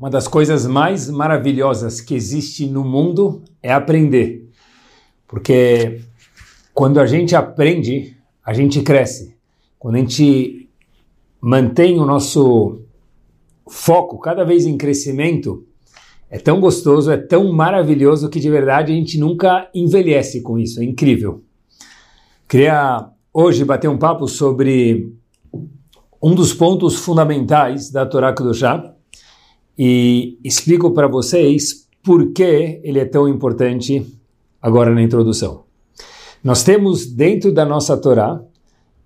Uma das coisas mais maravilhosas que existe no mundo é aprender. Porque quando a gente aprende, a gente cresce. Quando a gente mantém o nosso foco cada vez em crescimento, é tão gostoso, é tão maravilhoso que de verdade a gente nunca envelhece com isso. É incrível. Queria hoje bater um papo sobre um dos pontos fundamentais da Torá Kedoshá, e explico para vocês por que ele é tão importante agora na introdução. Nós temos dentro da nossa Torá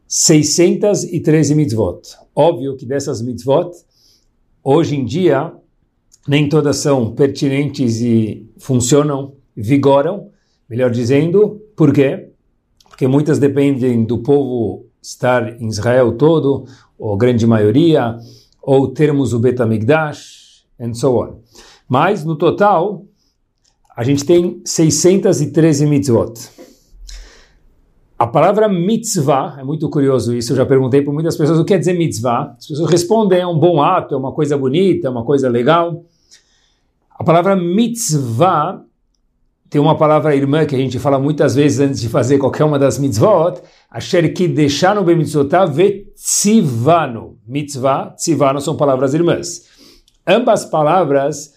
613 mitzvot. Óbvio que dessas mitzvot, hoje em dia, nem todas são pertinentes e funcionam, vigoram, melhor dizendo, por quê? Porque muitas dependem do povo estar em Israel todo, ou grande maioria, ou termos o Betamigdash, and so on. Mas, no total, a gente tem 613 mitzvot. A palavra mitzvah, é muito curioso isso, eu já perguntei para muitas pessoas o que quer dizer mitzvah. As pessoas respondem, é um bom ato, é uma coisa bonita, é uma coisa legal. A palavra mitzvah tem uma palavra irmã que a gente fala muitas vezes antes de fazer qualquer uma das mitzvot, asher que deixar no bemitzvotah ve tzivano. Mitzvah, tzivano são palavras irmãs. Ambas palavras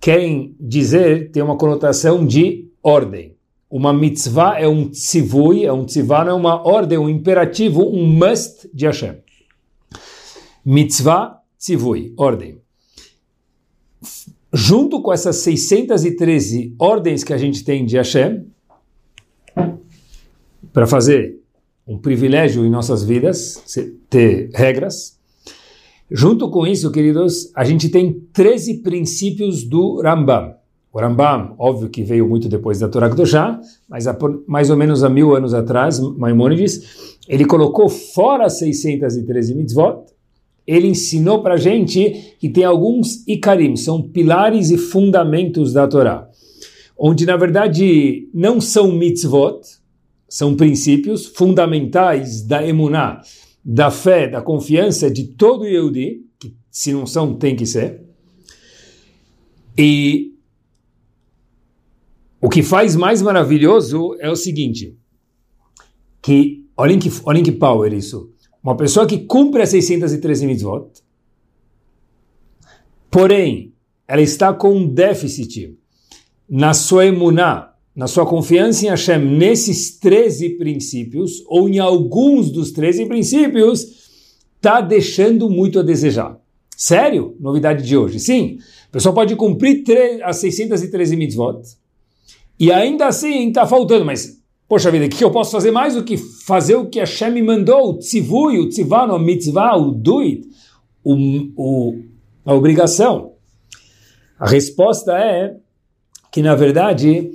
querem dizer, tem uma conotação de ordem. Uma mitzvah é um tzivui, é um tzivah, é uma ordem, um imperativo, um must de Hashem. Mitzvah, tzivui, ordem. Junto com essas 613 ordens que a gente tem de Hashem, para fazer um privilégio em nossas vidas, ter regras, Junto com isso, queridos, a gente tem 13 princípios do Rambam. O Rambam, óbvio que veio muito depois da Torá Kedoshá, mas há, mais ou menos há mil anos atrás, Maimônides, ele colocou fora 613 mitzvot, ele ensinou para a gente que tem alguns ikarim, são pilares e fundamentos da Torá, onde na verdade não são mitzvot, são princípios fundamentais da emuná, da fé, da confiança de todo Yehudi, que se não são, tem que ser. E o que faz mais maravilhoso é o seguinte, que, olhem que, olhem que power isso, uma pessoa que cumpre as 613 mitzvot, porém, ela está com um déficit na sua emuná, na sua confiança em Hashem nesses 13 princípios, ou em alguns dos 13 princípios, está deixando muito a desejar. Sério? Novidade de hoje. Sim, o pessoal pode cumprir as 613 mitzvot, e ainda assim está faltando, mas, poxa vida, o que eu posso fazer mais do que fazer o que Hashem me mandou, o tzivui, o tzivano, a mitzvah, o do it, o, o, a obrigação? A resposta é que, na verdade,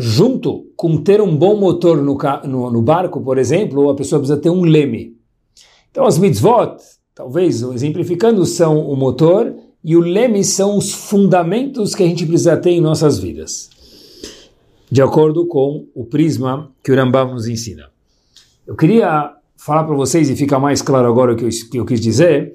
junto com ter um bom motor no, no, no, barco, por exemplo, a pessoa precisa ter um leme. Então, as mitzvot, talvez exemplificando, são o motor e o leme são os fundamentos que a gente precisa ter em nossas vidas, de acordo com o prisma que o Rambam nos ensina. Eu queria falar para vocês, e fica mais claro agora o que eu, que eu quis dizer,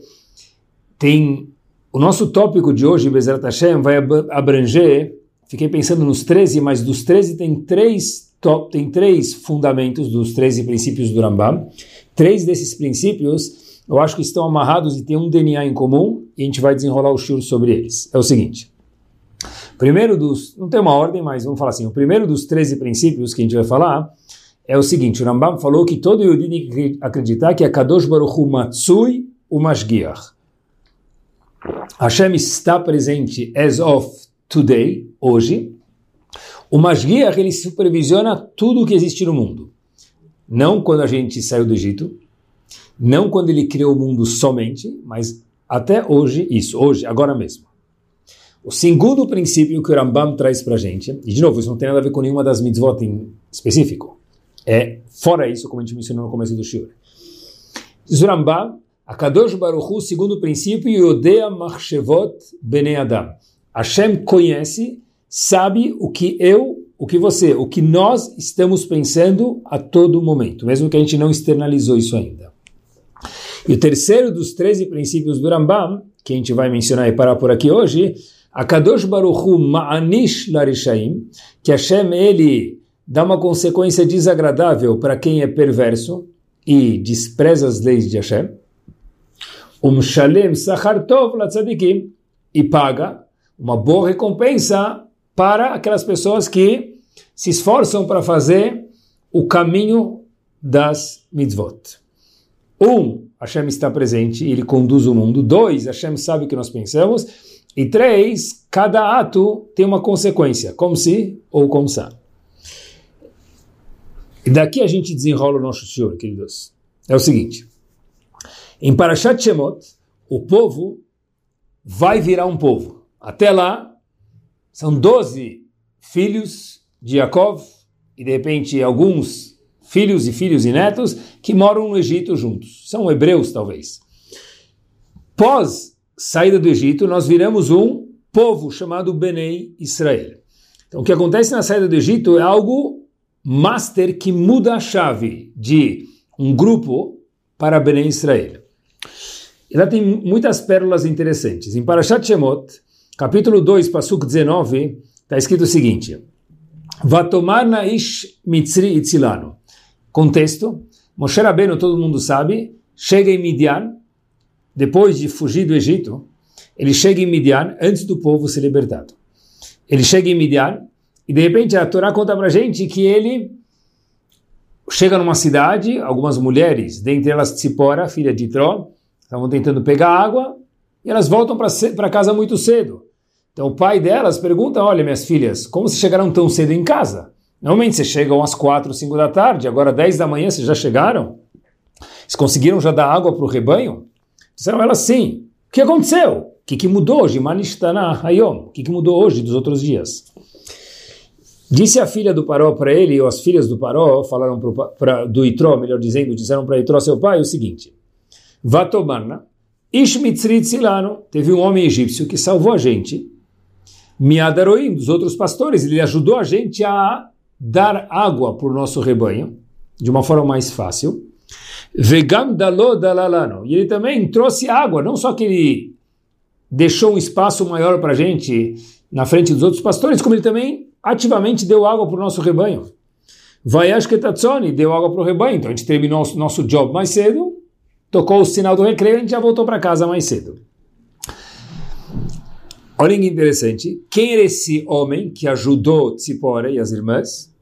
tem o nosso tópico de hoje, Bezerra Hashem, vai abranger fiquei pensando nos 13, mas dos 13 tem três, tem três fundamentos dos 13 princípios do Rambam. Três desses princípios eu acho que estão amarrados e têm um DNA em comum e a gente vai desenrolar o shur sobre eles. É o seguinte. Primeiro dos, não tem uma ordem, mas vamos falar assim, o primeiro dos 13 princípios que a gente vai falar é o seguinte, o Rambam falou que todo Yudi tem que acreditar que a Kadosh Baruch Hu Matsui o Mashgiach. Hashem está presente as of today, hoje, o Mashgiach, ele supervisiona tudo o que existe no mundo. Não quando a gente saiu do Egito, não quando ele criou o mundo somente, mas até hoje, isso, hoje, agora mesmo. O segundo princípio que o Rambam traz para a gente, e de novo, isso não tem nada a ver com nenhuma das mitzvot em específico, é fora isso, como a gente mencionou no começo do Shiur. Diz o Rambam, Akadosh Baruch Hu, segundo princípio, Yodea Machshevot Bnei Adam. Hashem conhece, sabe o que eu, o que você, o que nós estamos pensando a todo momento, mesmo que a gente não externalizou isso ainda. E o terceiro dos 13 princípios do Rambam, que a gente vai mencionar e parar por aqui hoje, Akadosh Baruch Hu Ma'anish Larishaim, que Hashem, ele dá uma consequência desagradável para quem é perverso e despreza as leis de Hashem, Umshalem Sachar Tov Latzadikim, e paga uma boa recompensa para aquelas pessoas que se esforçam para fazer o caminho das mitzvot. Um, Hashem está presente e ele conduz o mundo. Dois, Hashem sabe o que nós pensamos. E três, cada ato tem uma consequência, como se ou como se. E daqui a gente desenrola o nosso Senhor, queridos. É o seguinte. Em Parashat Shemot, o povo vai virar um povo. Até lá, são doze filhos de Jacob e de repente alguns filhos e filhos e netos que moram no Egito juntos. São hebreus, talvez. Pós saída do Egito, nós viramos um povo chamado Benei Israel. Então, o que acontece na saída do Egito é algo master que muda a chave de um grupo para Benei Israel. E lá tem muitas pérolas interessantes. Em Parashat Shemot, capítulo 2, Pasuk 19, está escrito o seguinte: Vatomar naish mitzri itzilano. Contexto, Moshe Rabbeinu, todo mundo sabe, chega em Midian, depois de fugir do Egito, ele chega em Midian antes do povo ser libertado. Ele chega em Midian e de repente a Torá conta para gente que ele chega numa cidade, algumas mulheres, dentre elas Tzipora, filha de Tró, estavam tentando pegar água e elas voltam para casa muito cedo. Então o pai delas pergunta: Olha, minhas filhas, como vocês chegaram tão cedo em casa? Normalmente vocês chegam às quatro, cinco da tarde, agora dez da manhã vocês já chegaram? Vocês conseguiram já dar água para o rebanho? Disseram elas sim. O que aconteceu? O que, que mudou hoje? Manishtana Hayom. O que, que mudou hoje dos outros dias? Disse a filha do Paró para ele, ou as filhas do Paró falaram pro, pra, do Itró, melhor dizendo, disseram para Itró, seu pai, o seguinte: Vatomarna, Ishmitzrit Silano, teve um homem egípcio que salvou a gente, Miadaroim, dos outros pastores, ele ajudou a gente a dar água para o nosso rebanho, de uma forma mais fácil. Vegam dalo dalalano, e ele também trouxe água, não só que ele deixou um espaço maior para a gente na frente dos outros pastores, como ele também ativamente deu água para o nosso rebanho. Vayash Ketatsoni deu água para o rebanho, então a gente terminou o nosso job mais cedo, tocou o sinal do recreio e a gente já voltou para casa mais cedo. Olha que interessante, quem era esse homem que ajudou Tzipora e as irmãs?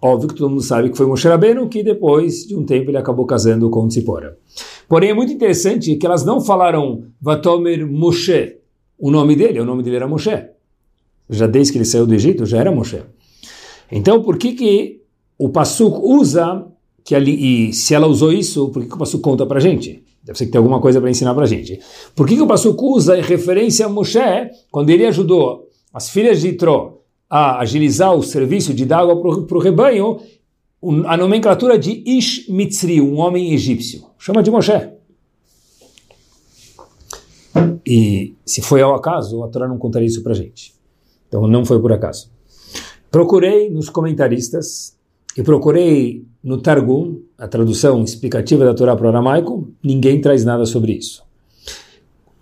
Óbvio que todo mundo sabe que foi Moshe Rabbeinu, que depois de um tempo ele acabou casando com Tzipora. Porém é muito interessante que elas não falaram Vatomer Moshe, o nome dele, o nome dele era Moshe já desde que ele saiu do Egito, já era Moshe. Então, por que que o Passuk usa, que ali, e se ela usou isso, por que, que o Passuk conta para a gente? Deve ser que tem alguma coisa para ensinar para a gente. Por que, que o Passuk usa em referência a Moshe, quando ele ajudou as filhas de Itro a agilizar o serviço de dar água para o rebanho, a nomenclatura de Ish Mitzri, um homem egípcio. Chama de Moshe. E se foi ao acaso, a Torá não contaria isso para a gente. Então não foi por acaso. Procurei nos comentaristas e procurei no Targum, a tradução explicativa da Torá para o aramaico, ninguém traz nada sobre isso.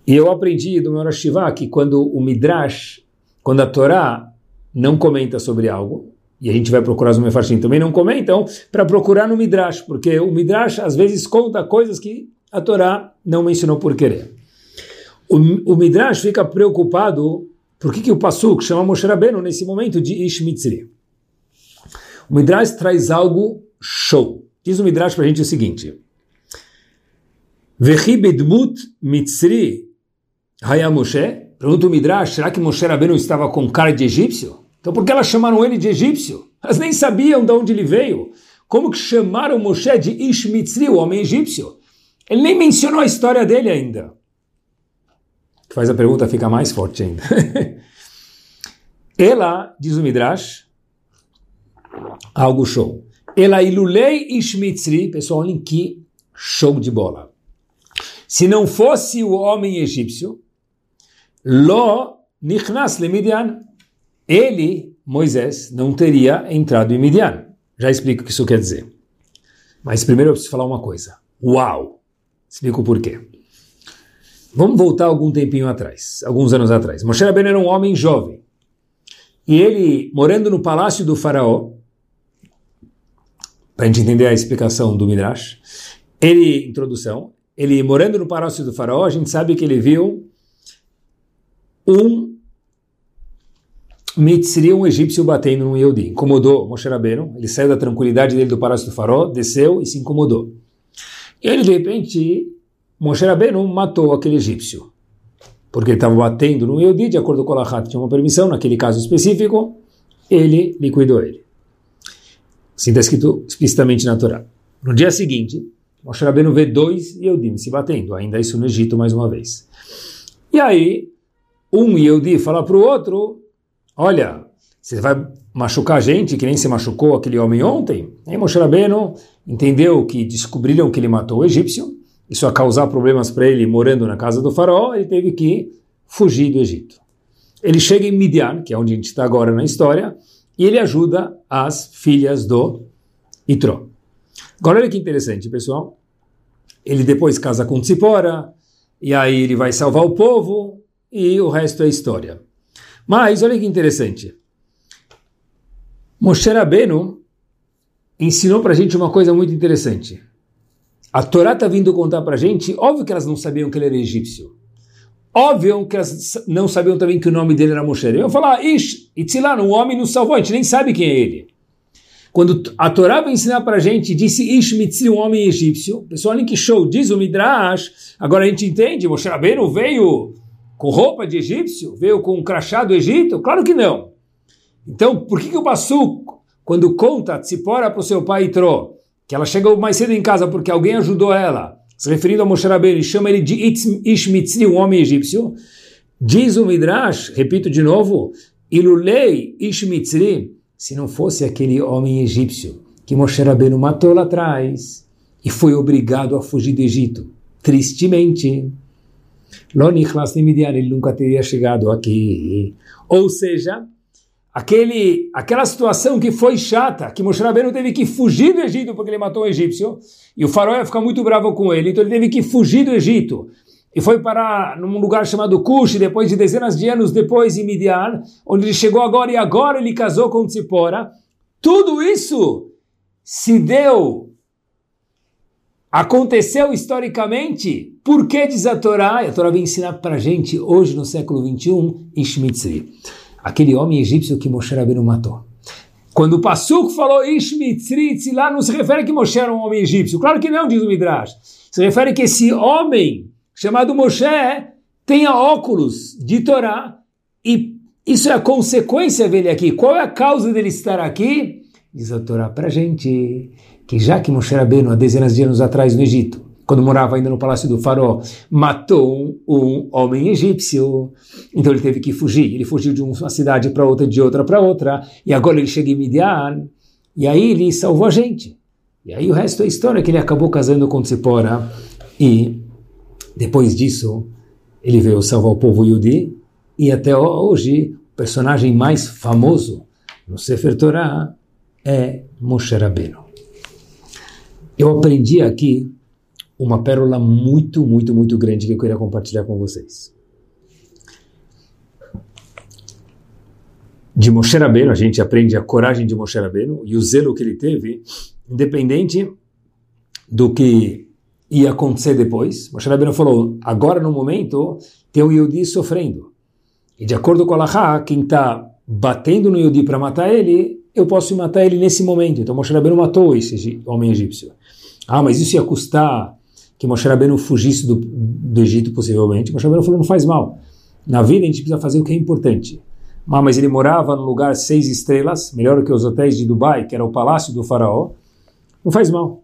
E eu aprendi do meu Rashivá que quando o Midrash, quando a Torá não comenta sobre algo, e a gente vai procurar os Mefarshim também não comentam, para procurar no Midrash, porque o Midrash às vezes conta coisas que a Torá não mencionou por querer. O, o Midrash fica preocupado por que, que o Passuk chama Moshe Rabbeinu nesse momento de Ish Mitzri? O Midrash traz algo show. Diz o Midrash para a gente o seguinte: Vechi bedmut Mitzri Haya Moshe? Pergunta o Midrash, será que Moshe Rabbeinu estava com cara de egípcio? Então por que elas chamaram ele de egípcio? Elas nem sabiam de onde ele veio. Como que chamaram Moshe de Ish Mitzri, o homem egípcio? Ele nem mencionou a história dele ainda que faz a pergunta ficar mais forte ainda. Ela, diz o Midrash, algo show. Ela ilulei ishmitzri, pessoal, olhem que show de bola. Se não fosse o homem egípcio, lo nichnas le Midian, ele, Moisés, não teria entrado em Midian. Já explico o que isso quer dizer. Mas primeiro eu preciso falar uma coisa. Uau! Explico por quê. Vamos voltar algum tempinho atrás, alguns anos atrás. Moshe Rabbeinu era um homem jovem. E ele, morando no palácio do faraó, para a gente entender a explicação do Midrash, ele, introdução, ele morando no palácio do faraó, a gente sabe que ele viu um Mitzri, um egípcio batendo num Yehudi. Incomodou Moshe Rabbeinu, ele saiu da tranquilidade dele do palácio do faraó, desceu e se incomodou. E ele, de repente, Moshe Rabbeinu matou aquele egípcio. Porque ele estava batendo no Yehudi, de acordo com o Lahat, tinha uma permissão, naquele caso específico, ele liquidou ele. Assim está escrito explicitamente na Torá. No dia seguinte, Moshe Rabbeinu vê dois Yehudim se batendo, ainda isso no Egito mais uma vez. E aí, um Yehudi fala para o outro, olha, você vai machucar a gente que nem se machucou aquele homem ontem? Aí Moshe Rabbeinu entendeu que descobriram que ele matou o egípcio, isso ia causar problemas para ele morando na casa do faraó, ele teve que fugir do Egito. Ele chega em Midian, que é onde a gente está agora na história, e ele ajuda as filhas do Itró. Agora olha que interessante, pessoal. Ele depois casa com Tzipora, e aí ele vai salvar o povo, e o resto é história. Mas olha que interessante. Moshe Rabbeinu ensinou para a gente uma coisa muito interessante. A Torá está vindo contar para a gente, óbvio que elas não sabiam que ele era egípcio. Óbvio que elas não sabiam também que o nome dele era Moshe. Eu falar, Ish, Itzilano, um homem nos salvou, a gente nem sabe quem é ele. Quando a Torá vai ensinar para a gente, disse Ish Mitzri, um homem egípcio, pessoal, olha que show, diz o Midrash, agora a gente entende, Moshe Rabbeinu veio com roupa de egípcio? Veio com um crachá do Egito? Claro que não. Então, por que, que o Passu, quando conta Tzipora para o seu pai Itro, que ela chegou mais cedo em casa porque alguém ajudou ela, se referindo a Moshe Rabbeinu, chama ele de Ishmitzri, um homem egípcio, diz o Midrash, repito de novo, Ilulei Ishmitzri, se não fosse aquele homem egípcio que Moshe Rabbeinu matou lá atrás e foi obrigado a fugir do Egito, tristemente, Lonichlas Midian, ele nunca teria chegado aqui. Ou seja, aquele, aquela situação que foi chata, que Moshe Rabbeinu teve que fugir do Egito porque ele matou o egípcio, e o faraó ia ficar muito bravo com ele, então ele teve que fugir do Egito. E foi parar num lugar chamado Cush, depois de dezenas de anos depois em Midian, onde ele chegou agora e agora ele casou com Tzipora. Tudo isso se deu Aconteceu historicamente. Por que diz a Torá? E a Torá vem ensinar para gente, hoje no século 21, Ishmitzri. Aquele homem egípcio que Moshe Rabbeinu matou. Quando o Passuco falou Ishmitzri, lá não se refere que Moshe era um homem egípcio. Claro que não, diz o Midrash. Se refere que esse homem, chamado Moshe, tenha óculos de Torá e isso é a consequência dele aqui. Qual é a causa dele estar aqui? Diz a Torá para gente que já que Moshe Rabbeinu, há dezenas de anos atrás no Egito, quando morava ainda no palácio do faraó, matou um, homem egípcio, então ele teve que fugir. Ele fugiu de uma cidade para outra, de outra para outra, e agora ele chega em Midian, e aí ele salvou a gente. E aí o resto é história, que ele acabou casando com Tzipora, e depois disso ele veio salvar o povo Yudi, e até hoje o personagem mais famoso no Sefer Torah é Moshe Rabbeinu. Eu aprendi aqui uma pérola muito, muito, muito grande que eu queria compartilhar com vocês. De Moshe Rabbeinu, a gente aprende a coragem de Moshe Rabbeinu e o zelo que ele teve, independente do que ia acontecer depois. Moshe Rabbeinu falou, agora no momento tem o Yudi sofrendo. E de acordo com Allah, quem está batendo no Yudi para matar ele, eu posso matar ele nesse momento. Então Moshe Rabbeinu matou esse homem egípcio. Ah, mas isso ia custar que Moshe Rabbeinu fugisse do, do Egito, possivelmente. Moshe Rabbeinu falou, não faz mal. Na vida a gente precisa fazer o que é importante. Ah, mas ele morava num lugar seis estrelas, melhor que os hotéis de Dubai, que era o palácio do faraó. Não faz mal.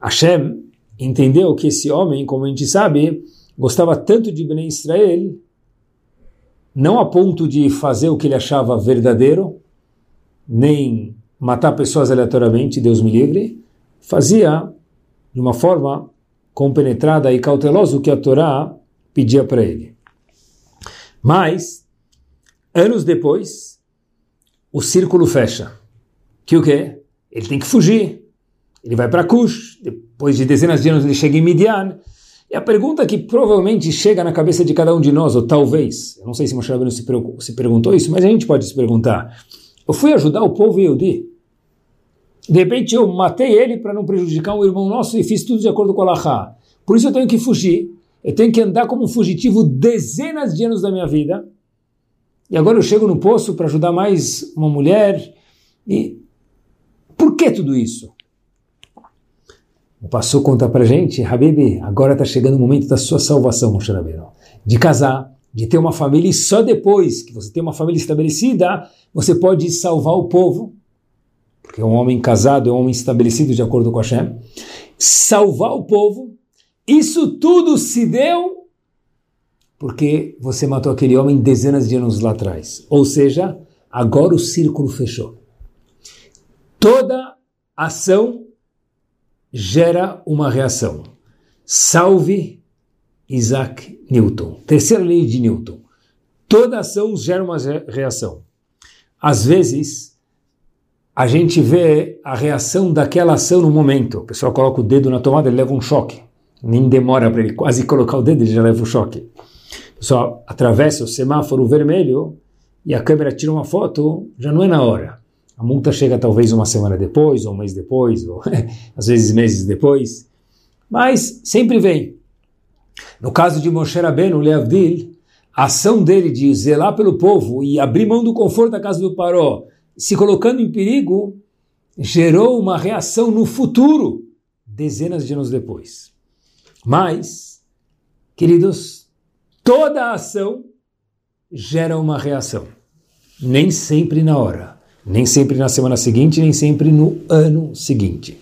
Hashem entendeu que esse homem, como a gente sabe, gostava tanto de Ben Israel, não a ponto de fazer o que ele achava verdadeiro, nem matar pessoas aleatoriamente, Deus me livre, fazia de uma forma compenetrada e cautelosa o que a Torá pedia para ele. Mas, anos depois, o círculo fecha. Que o quê? Ele tem que fugir. Ele vai para Cush, depois de dezenas de anos ele chega em Midian. E a pergunta que provavelmente chega na cabeça de cada um de nós, ou talvez, eu não sei se Moshe Rabbeinu se, se perguntou isso, mas a gente pode se perguntar. Eu fui ajudar o povo Yehudi. De repente eu matei ele para não prejudicar um irmão nosso e fiz tudo de acordo com a Lahá. Por isso eu tenho que fugir. Eu tenho que andar como um fugitivo dezenas de anos da minha vida. E agora eu chego no poço para ajudar mais uma mulher. E por que tudo isso? O pastor conta para gente, Habib, agora está chegando o momento da sua salvação, Moshe. De casar, de ter uma família e só depois que você tem uma família estabelecida, você pode salvar o povo. Porque um homem casado é um homem estabelecido de acordo com Hashem. Salvar o povo. Isso tudo se deu porque você matou aquele homem dezenas de anos lá atrás. Ou seja, agora o círculo fechou. Toda ação gera uma reação. Salve Isaac Newton. Terceira lei de Newton. Toda ação gera uma reação. Às vezes, a gente vê a reação daquela ação no momento. O pessoal coloca o dedo na tomada, ele leva um choque. Nem demora para ele quase colocar o dedo, ele já leva o choque. O pessoal atravessa o semáforo vermelho e a câmera tira uma foto, já não é na hora. A multa chega talvez uma semana depois, ou um mês depois, ou às vezes meses depois. Mas sempre vem. No caso de Moshe Rabbeinu, Leavdil, a ação dele de zelar pelo povo e abrir mão do conforto da casa do Paró, se colocando em perigo, gerou uma reação no futuro, dezenas de anos depois. Mas, queridos, toda ação gera uma reação, nem sempre na hora. Nem sempre na semana seguinte, nem sempre no ano seguinte.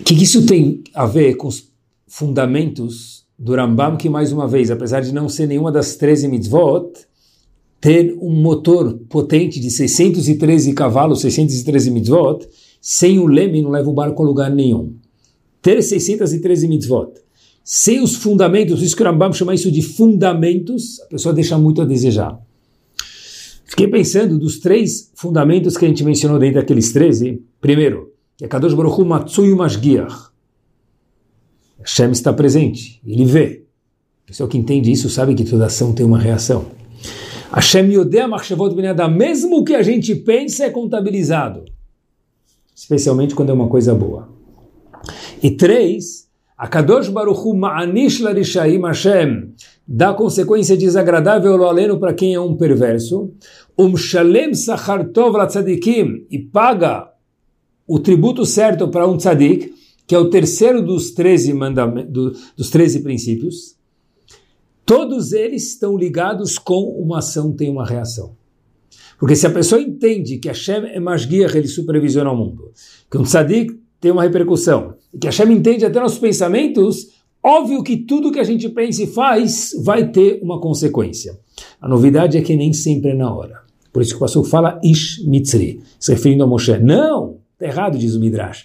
O que isso tem a ver com os fundamentos do Rambam, que mais uma vez, apesar de não ser nenhuma das 13 mitzvot, ter um motor potente de 613 cavalos, 613 mitzvot, sem o leme não leva o barco a lugar nenhum. Ter 613 mitzvot, sem os fundamentos, o Rambam chama isso de fundamentos, a pessoa deixa muito a desejar. Fiquei pensando dos três fundamentos que a gente mencionou dentro daqueles 13. Primeiro, que é Kadosh Baruch Hu Matsui Mashgiach. Hashem está presente, ele vê. A pessoa que entende isso sabe que toda ação tem uma reação. Hashem Yodea Machshavot Adam, mesmo que a gente pensa é contabilizado. Especialmente quando é uma coisa boa. E três, a Kadosh Baruch Hu Ma'anish Larishaim Hashem dá consequência desagradável ao aleno para quem é um perverso, um shalem sachar tov tzadikim, e paga o tributo certo para um tzadik, que é o terceiro dos 13, do, dos 13 princípios, todos eles estão ligados com uma ação, tem uma reação. Porque se a pessoa entende que Hashem é Mashgiach, ele supervisiona o mundo, que um tzadik tem uma repercussão, e que Hashem entende até nossos pensamentos, Óbvio que tudo que a gente pensa e faz vai ter uma consequência. A novidade é que nem sempre é na hora. Por isso que o pastor fala Ish Mitzri, se referindo a Moshe. Não, está errado, diz o Midrash.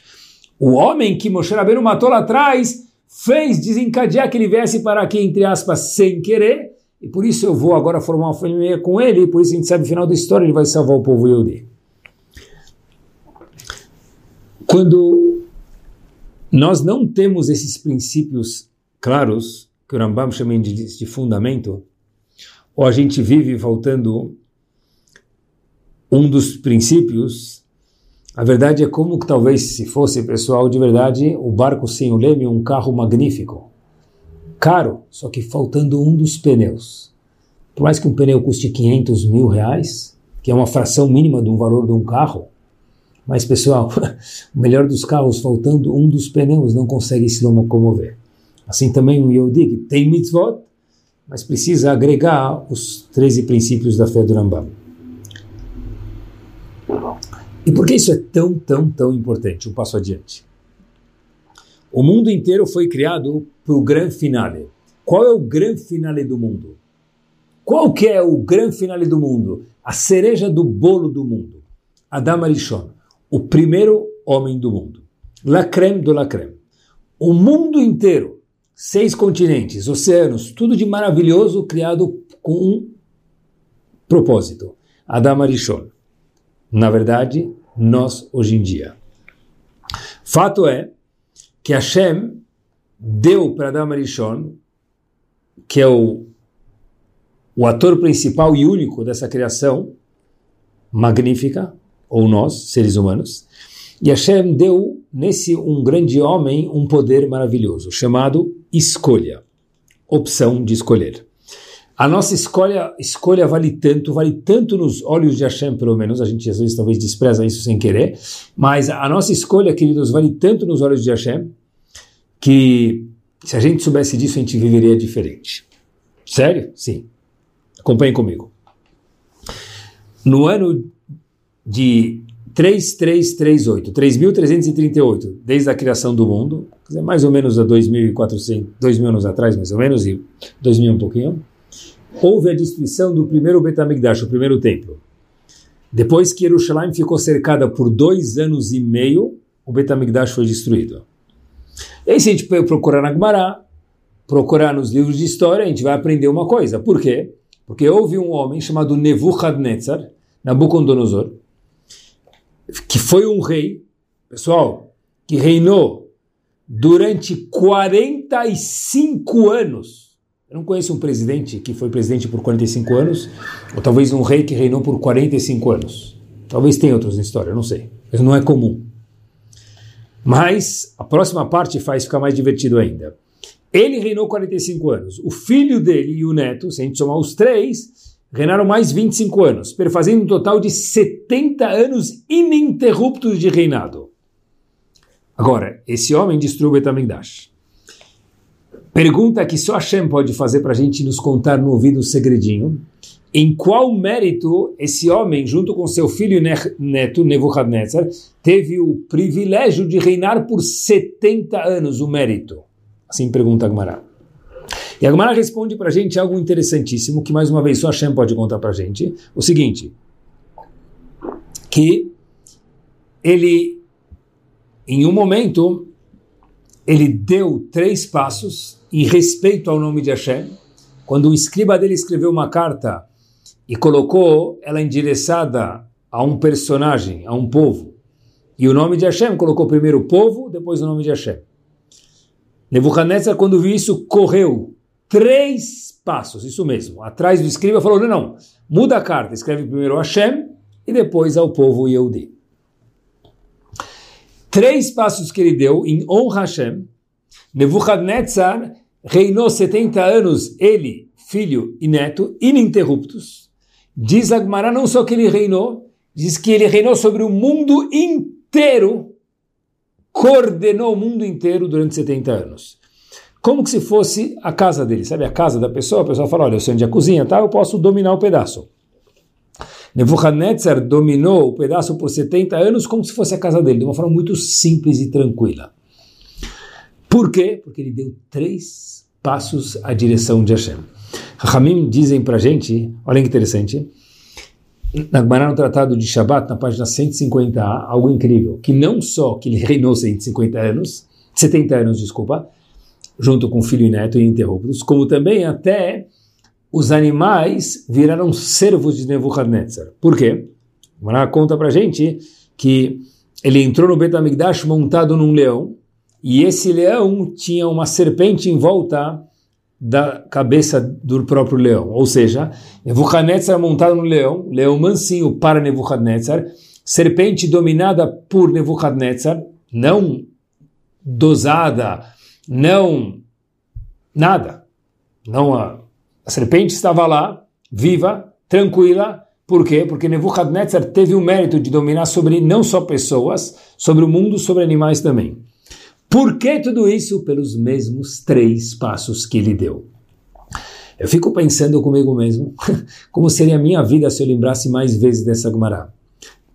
O homem que Moshe Rabbeinu matou lá atrás fez desencadear que ele viesse para aqui, entre aspas, sem querer, e por isso eu vou agora formar uma família com ele, e por isso a gente sabe o final da história, ele vai salvar o povo Yehudi. Quando nós não temos esses princípios claros, que o Rambam chama de, de fundamento, ou a gente vive faltando um dos princípios, a verdade é como que talvez se fosse pessoal de verdade, o barco sem o leme, um carro magnífico, caro, só que faltando um dos pneus. Por mais que um pneu custe 500 mil reais, que é uma fração mínima do valor de um carro, mas, pessoal, o melhor dos carros, faltando um dos pneus, não consegue se locomover. Assim também o Yehudi, que tem mitzvot, mas precisa agregar os 13 princípios da fé do Rambam. E por que isso é tão, tão, tão importante? Um passo adiante. O mundo inteiro foi criado para o grande finale. Qual é o grande finale do mundo? Qual que é o grande finale do mundo? A cereja do bolo do mundo. Adam Arishon, o primeiro homem do mundo. La creme do la creme. O mundo inteiro, seis continentes, oceanos, tudo de maravilhoso criado com um propósito. Adam Arishon. Na verdade, nós hoje em dia. Fato é que Hashem deu para Adam Arishon, que é o, o ator principal e único dessa criação magnífica, ou nós, seres humanos, e Hashem deu nesse um grande homem um poder maravilhoso, chamado escolha, opção de escolher. A nossa escolha, escolha vale tanto, vale tanto nos olhos de Hashem, pelo menos, a gente às vezes talvez despreza isso sem querer, mas a nossa escolha, queridos, vale tanto nos olhos de Hashem, que se a gente soubesse disso, a gente viveria diferente. Sério? Sim. Acompanhe comigo. No ano de 3338, 3338, desde a criação do mundo, mais ou menos há 2400, 2000 anos atrás, mais ou menos, e 2000 um pouquinho, houve a destruição do primeiro Betamigdash, o primeiro templo. Depois que Jerusalém ficou cercada por dois anos e meio, o Betamigdash foi destruído. E aí se a gente procurar na Gemara, procurar nos livros de história, a gente vai aprender uma coisa. Por quê? Porque houve um homem chamado Nebuchadnezzar, Nabucodonosor, que foi um rei, pessoal, que reinou durante 45 anos. Eu não conheço um presidente que foi presidente por 45 anos, ou talvez um rei que reinou por 45 anos. Talvez tenha outros na história, não sei. Mas não é comum. Mas a próxima parte faz ficar mais divertido ainda. Ele reinou 45 anos. O filho dele e o neto, se a gente somar os três, reinaram mais 25 anos, perfazendo um total de 70 anos ininterruptos de reinado. Agora, esse homem destruiu Betamigdash. Pergunta que só Hashem pode fazer para a gente nos contar no ouvido um segredinho. Em qual mérito esse homem, junto com seu filho neto, Nebuchadnezzar, teve o privilégio de reinar por 70 anos, o mérito? Assim pergunta Agmará. E a Gemara responde para a gente algo interessantíssimo, que mais uma vez só Hashem pode contar para a gente, o seguinte, que ele, em um momento, ele deu três passos em respeito ao nome de Hashem, quando o escriba dele escreveu uma carta e colocou ela endereçada a um personagem, a um povo, e o nome de Hashem colocou primeiro o povo, depois o nome de Hashem. Nebuchadnezzar, quando viu isso, correu três passos, isso mesmo. Atrás do escriba falou: não, não, muda a carta, escreve primeiro Hashem e depois ao povo Yehudi. Três passos que ele deu em honra a Hashem. Nebuchadnezzar reinou 70 anos, ele, filho e neto, ininterruptos. Diz Agmará não só que ele reinou, diz que ele reinou sobre o mundo inteiro, coordenou o mundo inteiro durante 70 anos como que se fosse a casa dele, sabe? A casa da pessoa, a pessoa fala, olha, eu sei onde a cozinha, tá? Eu posso dominar o pedaço. Nebuchadnezzar dominou o pedaço por 70 anos como se fosse a casa dele, de uma forma muito simples e tranquila. Por quê? Porque ele deu três passos à direção de Hashem. Hamim dizem pra gente, olha que interessante, na Gemara no Tratado de Shabat, na página 150a, algo incrível, que não só que ele reinou 150 anos, 70 anos, desculpa, junto com filho e neto ininterruptos, como também até os animais viraram servos de Nebuchadnezzar. Por quê? Mará conta para gente que ele entrou no Betamigdash montado num leão, e esse leão tinha uma serpente em volta da cabeça do próprio leão. Ou seja, Nebuchadnezzar montado no leão, leão mansinho para Nebuchadnezzar, serpente dominada por Nebuchadnezzar, não dosada, não nada. Não a, a serpente estava lá, viva, tranquila. Por quê? Porque Nebuchadnezzar teve o mérito de dominar sobre não só pessoas, sobre o mundo, sobre animais também. Por que tudo isso? Pelos mesmos três passos que ele deu. Eu fico pensando comigo mesmo, como seria a minha vida se eu lembrasse mais vezes dessa Gemara.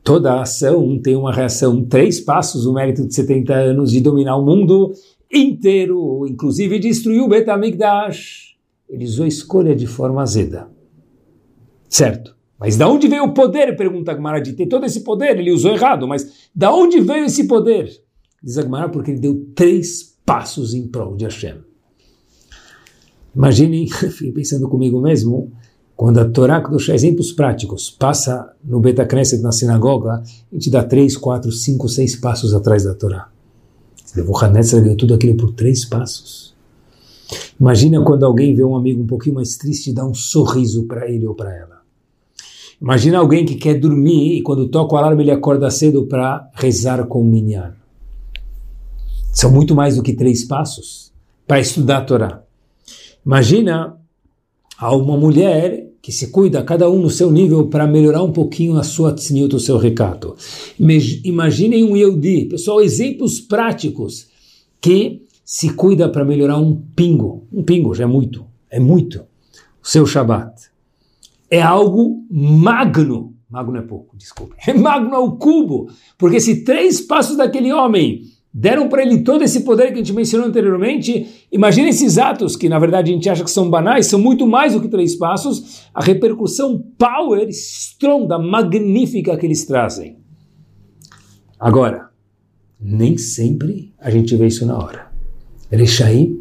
Toda ação tem uma reação, três passos, o mérito de 70 anos de dominar o mundo inteiro, inclusive destruiu o Betamigdash. Ele usou a escolha de forma azeda. Certo. Mas da onde veio o poder? Pergunta Agmará de ter todo esse poder. Ele usou errado, mas da onde veio esse poder? Diz Agmará porque ele deu três passos em prol de Hashem. Imaginem, pensando comigo mesmo, quando a Torá dos exemplos práticos passa no Betacneset, na sinagoga, a gente dá três, quatro, cinco, seis passos atrás da Torá. Nebuchadnezzar ganhou tudo aquilo por três passos. Imagina quando alguém vê um amigo um pouquinho mais triste e dá um sorriso para ele ou para ela. Imagina alguém que quer dormir e quando toca o alarme ele acorda cedo para rezar com o minyan. São muito mais do que três passos para estudar a Torá. Imagina uma mulher que se cuida, cada um no seu nível, para melhorar um pouquinho a sua tzniut, o seu recato. Imaginem um Yehudi, pessoal, exemplos práticos, que se cuida para melhorar um pingo. Um pingo já é muito, é muito. O seu Shabat é algo magno. Magno é pouco, desculpe. É magno ao cubo. Porque se três passos daquele homem deram para ele todo esse poder que a gente mencionou anteriormente, imagine esses atos, que na verdade a gente acha que são banais, são muito mais do que três passos, a repercussão power, stronda, magnífica que eles trazem. Agora, nem sempre a gente vê isso na hora. Rechaim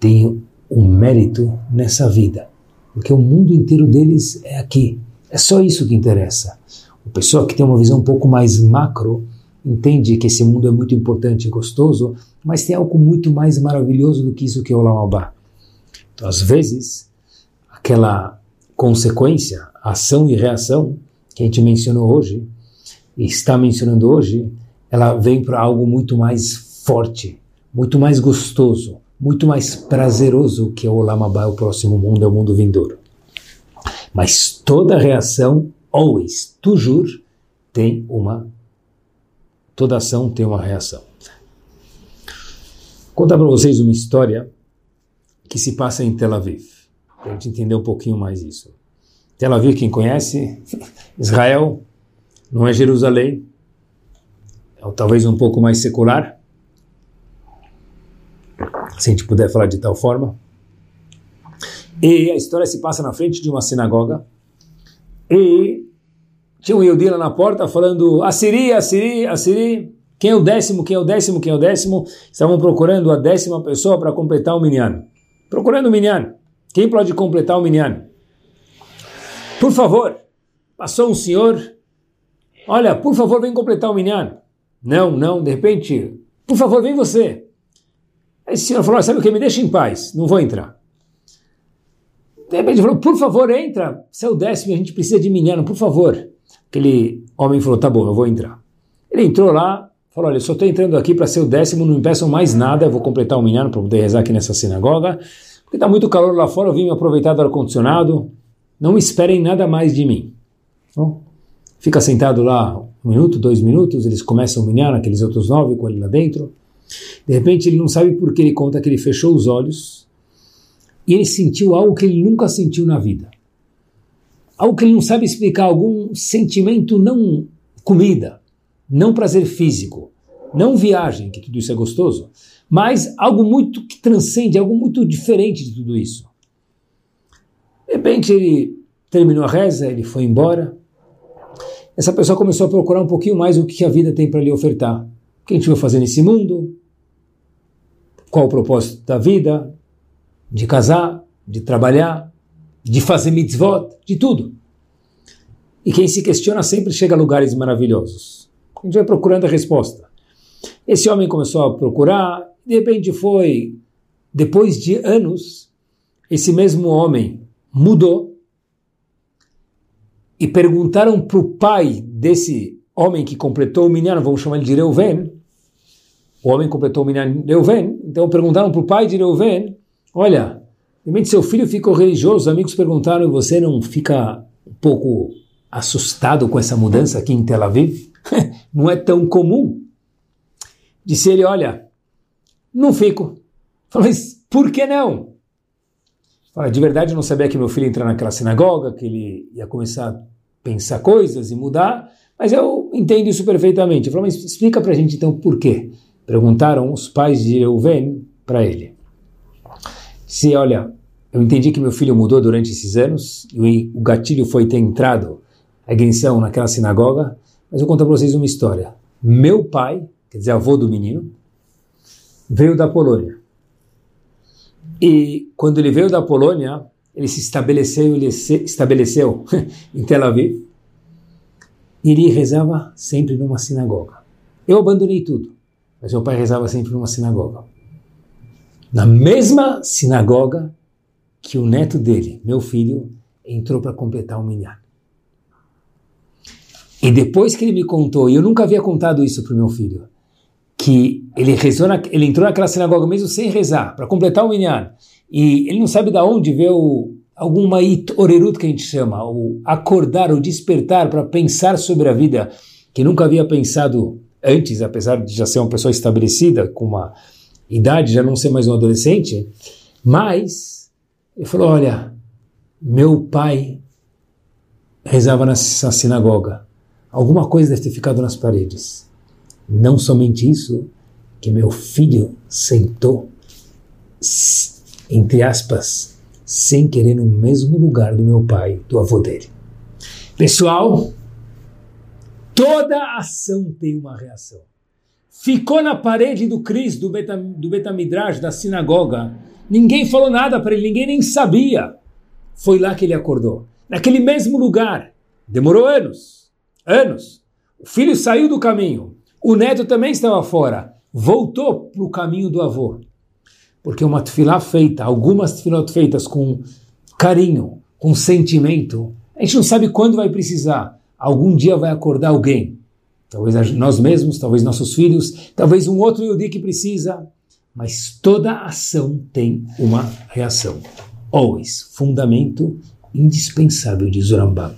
tem um mérito nessa vida porque o mundo inteiro deles é aqui. É só isso que interessa. O pessoa que tem uma visão um pouco mais macro entende que esse mundo é muito importante e gostoso, mas tem algo muito mais maravilhoso do que isso que é o Lamabá. Então, às vezes, aquela consequência, ação e reação que a gente mencionou hoje, e está mencionando hoje, ela vem para algo muito mais forte, muito mais gostoso, muito mais prazeroso que o Olam o próximo mundo, é o mundo vindouro. Mas toda reação, always, toujours, tem uma. Toda ação tem uma reação. Vou contar para vocês uma história que se passa em Tel Aviv, para a gente entender um pouquinho mais isso. Tel Aviv, quem conhece? Israel, não é Jerusalém, é talvez um pouco mais secular, se a gente puder falar de tal forma. E a história se passa na frente de uma sinagoga. E tinha um Yehudi lá na porta falando: Assiri, Assiri, Assiri. Quem é o décimo? Quem é o décimo? Quem é o décimo? Estavam procurando a décima pessoa para completar o minyan. Procurando o minyan. Quem pode completar o minyan? Por favor, passou um senhor. Olha, por favor, vem completar o minyan. Não, não, de repente, por favor, vem você. Esse senhor falou, sabe o que, me deixa em paz, não vou entrar. De repente falou, por favor, entra, você é o décimo, a gente precisa de minhano, por favor. Aquele homem falou, tá bom, eu vou entrar. Ele entrou lá, falou, olha, eu só estou entrando aqui para ser o décimo, não me peçam mais nada, eu vou completar o minhano para poder rezar aqui nessa sinagoga, porque está muito calor lá fora, eu vim me aproveitar do ar-condicionado, não esperem nada mais de mim. Bom, fica sentado lá um minuto, dois minutos, eles começam a minhar, aqueles outros nove com ele lá dentro. De repente ele não sabe por que ele conta que ele fechou os olhos e ele sentiu algo que ele nunca sentiu na vida. Algo que ele não sabe explicar, algum sentimento não comida, não prazer físico, não viagem, que tudo isso é gostoso, mas algo muito que transcende, algo muito diferente de tudo isso. De repente ele terminou a reza, ele foi embora. Essa pessoa começou a procurar um pouquinho mais o que a vida tem para lhe ofertar. Que a gente vai fazer nesse mundo? qual o propósito da vida, de casar, de trabalhar, de fazer mitzvot, de tudo. E quem se questiona sempre chega a lugares maravilhosos. A gente vai procurando a resposta. Esse homem começou a procurar, de repente foi, depois de anos, esse mesmo homem mudou e perguntaram para o pai desse homem que completou o minyan, vamos chamar ele de Reuven, o homem completou o menino Reuven, então perguntaram para o pai de Reuven, olha, realmente seu filho ficou religioso, os amigos perguntaram, e você não fica um pouco assustado com essa mudança aqui em Tel Aviv? não é tão comum. Disse ele, olha, não fico. Falei, mas por que não? Fala, de verdade eu não sabia que meu filho ia entrar naquela sinagoga, que ele ia começar a pensar coisas e mudar, mas eu entendo isso perfeitamente. Eu mas explica para gente então por quê. Perguntaram os pais de Reuven para ele. Se, olha, eu entendi que meu filho mudou durante esses anos e o gatilho foi ter entrado a ignição naquela sinagoga, mas eu vou contar para vocês uma história. Meu pai, quer dizer, avô do menino, veio da Polônia. E quando ele veio da Polônia, ele se estabeleceu, ele se estabeleceu em Tel Aviv. E ele rezava sempre numa sinagoga. Eu abandonei tudo, mas meu pai rezava sempre numa sinagoga. Na mesma sinagoga que o neto dele, meu filho, entrou para completar o minyan. E depois que ele me contou, e eu nunca havia contado isso para o meu filho, que ele rezou, na, ele entrou naquela sinagoga mesmo sem rezar, para completar o minyan, e ele não sabe de onde veio alguma orerut que a gente chama, o acordar, o despertar para pensar sobre a vida, que nunca havia pensado antes, apesar de já ser uma pessoa estabelecida, com uma idade, já não ser mais um adolescente, mas ele falou, olha, meu pai rezava na sinagoga, alguma coisa deve ter ficado nas paredes. Não somente isso, que meu filho sentou, entre aspas, sem querer no mesmo lugar do meu pai, do avô dele. Pessoal, toda ação tem uma reação. Ficou na parede do Cris, do, Beta, do Betamidrash, da sinagoga. Ninguém falou nada para ele, ninguém nem sabia. Foi lá que ele acordou. Naquele mesmo lugar. Demorou anos. Anos. O filho saiu do caminho. O neto também estava fora. Voltou para o caminho do avô. Porque uma tefilá feita, algumas tefilot feitas com carinho, com sentimento, a gente não sabe quando vai precisar. Algum dia vai acordar alguém. Talvez nós mesmos, talvez nossos filhos, talvez um outro Yudi que precisa. Mas toda ação tem uma reação. Always. Fundamento indispensável de Zorambá.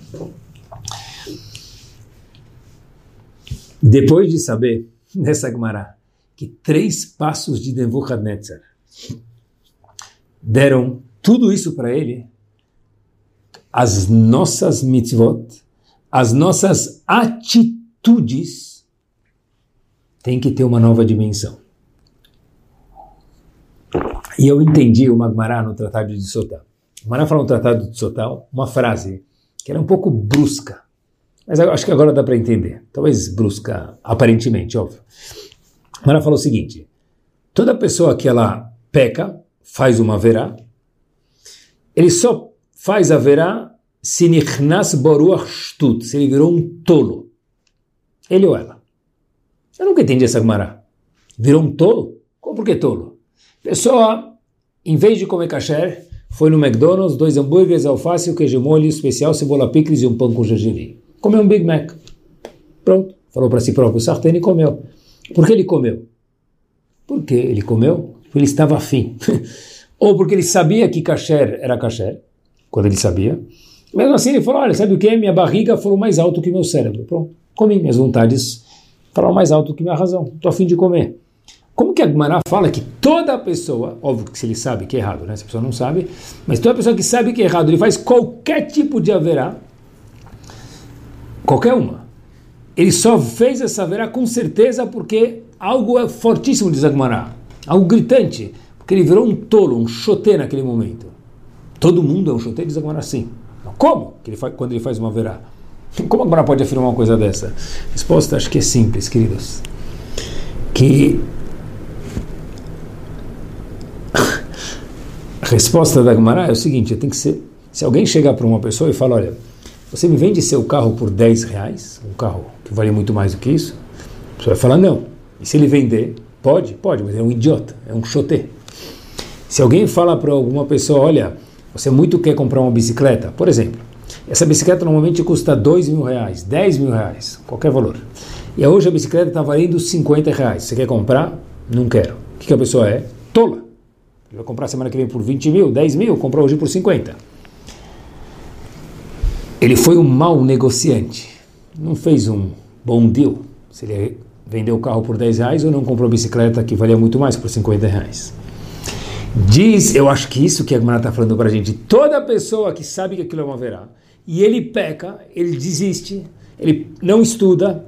Depois de saber, nessa Gemara, que três passos de Nebuchadnezzar deram tudo isso para ele, as nossas mitzvot, as nossas atitudes têm que ter uma nova dimensão. E eu entendi o Magmará no Tratado de Sotal. O Magmará falou no Tratado de Sotal uma frase que era um pouco brusca, mas acho que agora dá para entender. Talvez brusca, aparentemente, óbvio. O Magmará falou o seguinte, toda pessoa que ela peca, faz uma verá, ele só faz a verá se nichnas boruach shtut, se ele virou um tolo. Ele ou ela. Eu nunca entendi essa Gemara. Virou um tolo? Como por que tolo? Pessoa, em vez de comer kasher, foi no McDonald's, dois hambúrgueres, alface, queijo molho especial, cebola picles e um pão com gergelim. Comeu um Big Mac. Pronto. Falou para si próprio, Sartene e comeu. Por que ele comeu? Por que ele comeu? porque ele estava afim. Ou porque ele sabia que kasher era kasher, quando ele sabia. Mesmo assim, ele falou: Olha, sabe o que? Minha barriga falou mais alto que meu cérebro. Pronto, comi. Minhas vontades falaram mais alto que minha razão. Estou afim de comer. Como que a Gemara fala que toda pessoa, óbvio que se ele sabe que é errado, né? Se a pessoa não sabe, mas toda pessoa que sabe que é errado, ele faz qualquer tipo de haverá, qualquer uma. Ele só fez essa haverá com certeza porque algo é fortíssimo, diz a Gemara algo gritante, porque ele virou um tolo, um chotê naquele momento. Todo mundo é um chotê, diz agora assim. Como? Que ele faz, quando ele faz uma verá? Como agora pode afirmar uma coisa dessa? A resposta acho que é simples, queridos. Que a resposta da Gemara é o seguinte: tem que ser. Se alguém chegar para uma pessoa e falar, olha, você me vende seu carro por 10 reais, um carro que vale muito mais do que isso, a pessoa vai falar não. E se ele vender, Pode? Pode, mas é um idiota, é um chotê. Se alguém fala para alguma pessoa, olha, você muito quer comprar uma bicicleta, por exemplo, essa bicicleta normalmente custa 2 mil reais, 10 mil reais, qualquer valor. E hoje a bicicleta está valendo 50 reais. Você quer comprar? Não quero. O que, que a pessoa é? Tola. Ele vai comprar semana que vem por 20 mil, 10 mil, comprou hoje por 50. Ele foi um mau negociante. Não fez um bom deal. Se ele vendeu o carro por 10 reais ou não comprou bicicleta que valia muito mais por 50 reais. Diz, eu acho que isso que a Gemara está falando para a gente, toda pessoa que sabe que aquilo é uma verá, e ele peca, ele desiste, ele não estuda,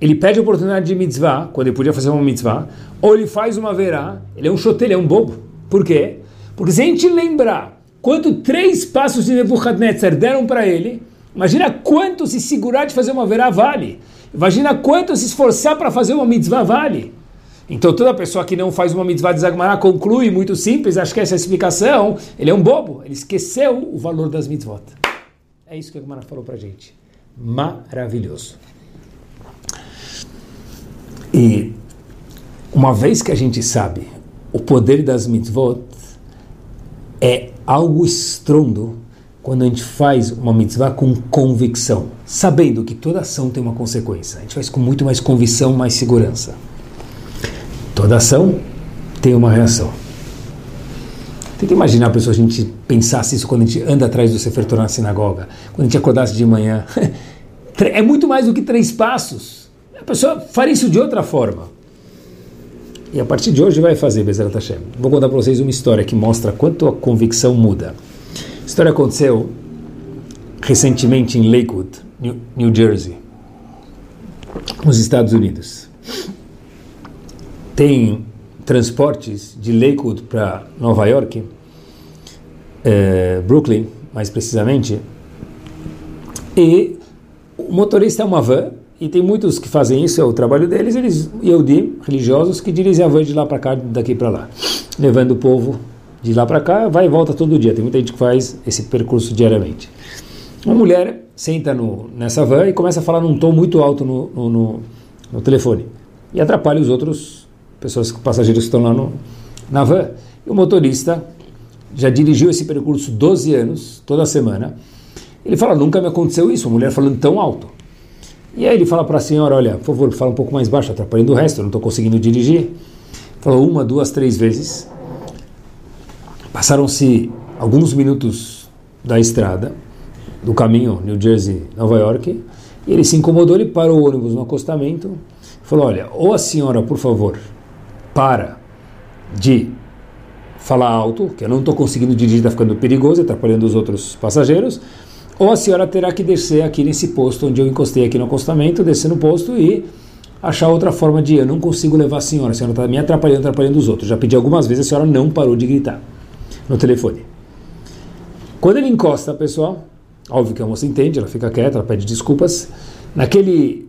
ele pede a oportunidade de mitzvah, quando ele podia fazer uma mitzvah, ou ele faz uma verá, ele é um chote, ele é um bobo. Por quê? Porque se a gente lembrar quanto três passos de Nebuchadnezzar deram para ele, imagina quanto se segurar de fazer uma verá vale. Imagina quanto se esforçar para fazer uma mitzvah vale. Então toda pessoa que não faz uma mitzvah de Zagmará conclui, muito simples, acho que essa é a explicação, ele é um bobo, ele esqueceu o valor das mitzvot. É isso que a Gemara falou para gente. Maravilhoso. E uma vez que a gente sabe o poder das mitzvot, é algo estrondo quando a gente faz uma mitzvah com convicção, sabendo que toda ação tem uma consequência. A gente faz com muito mais convicção, mais segurança. Toda ação tem uma reação. Tenta imaginar, pessoal, a gente pensasse isso quando a gente anda atrás do Sefer Torah na sinagoga, quando a gente acordasse de manhã. é muito mais do que três passos. A pessoa faria isso de outra forma. E a partir de hoje vai fazer Bezerat Hashem. Vou contar para vocês uma história que mostra quanto a convicção muda. A história aconteceu recentemente em Lakewood, New Jersey, nos Estados Unidos. Tem transportes de Lakewood para Nova York, é, Brooklyn, mais precisamente, e o motorista é uma van, e tem muitos que fazem isso, é o trabalho deles, eles, Yehudi, religiosos, que dirigem a van de lá para cá, daqui para lá, levando o povo de lá para cá, vai e volta todo dia. Tem muita gente que faz esse percurso diariamente. Uma mulher senta no, nessa van e começa a falar num tom muito alto no, no, no, no telefone e atrapalha os outros pessoas, passageiros que estão lá no, na van. E o motorista já dirigiu esse percurso 12 anos, toda semana. Ele fala, nunca me aconteceu isso, a mulher falando tão alto. E aí ele fala para a senhora, olha, por favor, fala um pouco mais baixo, atrapalhando o resto, eu não estou conseguindo dirigir. Falou uma, duas, três vezes. Passaram-se alguns minutos da estrada, do caminho New Jersey, Nova York, e ele se incomodou, ele parou o ônibus no acostamento, falou, olha, ou a senhora, por favor, para de falar alto, que eu não estou conseguindo dirigir, está ficando perigoso, atrapalhando os outros passageiros, ou a senhora terá que descer aqui nesse posto onde eu encostei aqui no acostamento, descer no posto e achar outra forma de ir. Eu não consigo levar a senhora, a senhora está me atrapalhando, atrapalhando os outros. Já pedi algumas vezes, a senhora não parou de gritar no telefone. Quando ele encosta, pessoal, óbvio que a moça entende, ela fica quieta, ela pede desculpas. Naquele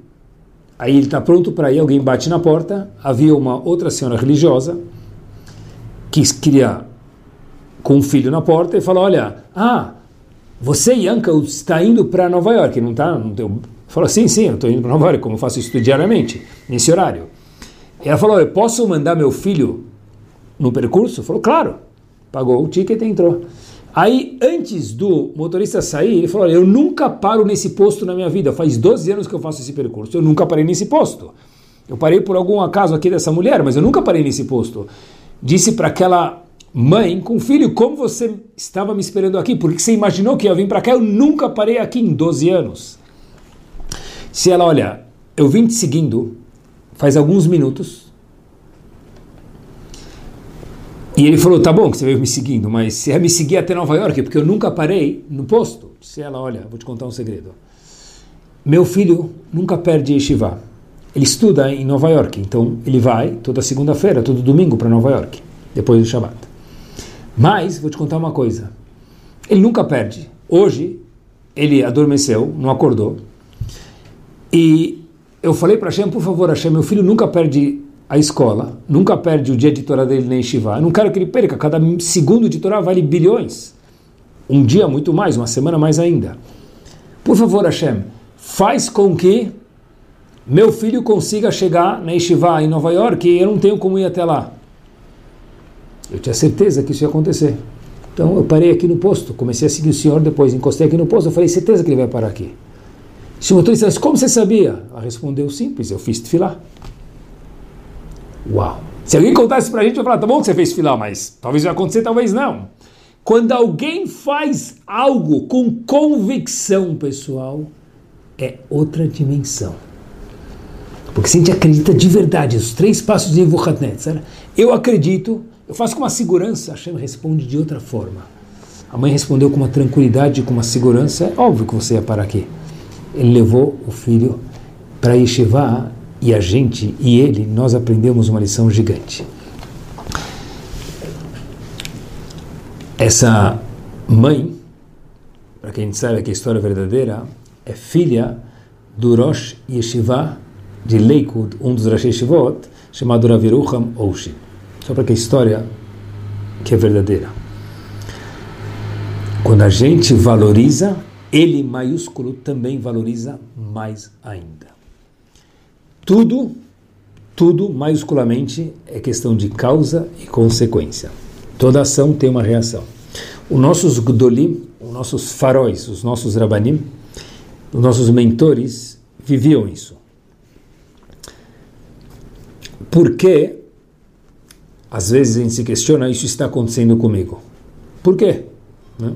Aí ele está pronto para ir, alguém bate na porta. Havia uma outra senhora religiosa que queria com um filho na porta e falou: Olha, ah, você, Yanka, está indo para Nova York, não está? Não Falou: Sim, sim, eu estou indo para Nova York, como eu faço isso diariamente, nesse horário. E ela falou: Eu posso mandar meu filho no percurso? Falou: Claro. Pagou o ticket e entrou. Aí, antes do motorista sair, ele falou: Eu nunca paro nesse posto na minha vida. Faz 12 anos que eu faço esse percurso. Eu nunca parei nesse posto. Eu parei por algum acaso aqui dessa mulher, mas eu nunca parei nesse posto. Disse para aquela mãe com filho: Como você estava me esperando aqui? Porque você imaginou que ia vir para cá? Eu nunca parei aqui em 12 anos. Se ela, olha, eu vim te seguindo faz alguns minutos E ele falou: tá bom que você veio me seguindo, mas você vai me seguir até Nova York, porque eu nunca parei no posto. Se ela, olha, vou te contar um segredo. Meu filho nunca perde Yeshiva. Ele estuda em Nova York, então ele vai toda segunda-feira, todo domingo para Nova York, depois do Shabbat. Mas, vou te contar uma coisa: ele nunca perde. Hoje, ele adormeceu, não acordou. E eu falei para Hashem, por favor, Hashem, meu filho nunca perde a escola, nunca perde o dia de Torá dele nem Shiva. Eu não quero que ele perca, cada segundo de Torá vale bilhões. Um dia muito mais, uma semana mais ainda. Por favor, Hashem, faz com que meu filho consiga chegar na Yeshiva em Nova York e eu não tenho como ir até lá. Eu tinha certeza que isso ia acontecer. Então eu parei aqui no posto, comecei a seguir o senhor, depois encostei aqui no posto, eu falei, certeza que ele vai parar aqui. Se o motorista disse, como você sabia? Ela respondeu, simples, eu fiz filar. Uau! Se alguém contasse para a gente, eu falar, tá bom que você fez filar, mas talvez vai acontecer, talvez não. Quando alguém faz algo com convicção, pessoal, é outra dimensão. Porque se a gente acredita de verdade, os três passos de Nebuchadnezzar, eu acredito, eu faço com uma segurança, Hashem responde de outra forma. A mãe respondeu com uma tranquilidade, com uma segurança, é óbvio que você ia parar aqui. Ele levou o filho para Yeshiva e a gente e ele, nós aprendemos uma lição gigante. Essa mãe, para quem sabe que a história é verdadeira, é filha do Rosh Yeshiva de Leikud, um dos Rosh Yeshivot, chamado Raviruham Oshi. Só para que a história que é verdadeira. Quando a gente valoriza, ele maiúsculo também valoriza mais ainda. Tudo, tudo maiusculamente é questão de causa e consequência. Toda ação tem uma reação. Os nossos Gdolim, os nossos faróis, os nossos Rabanim, os nossos mentores viviam isso. Por que, às vezes, a gente se questiona, isso está acontecendo comigo? Por quê? Né?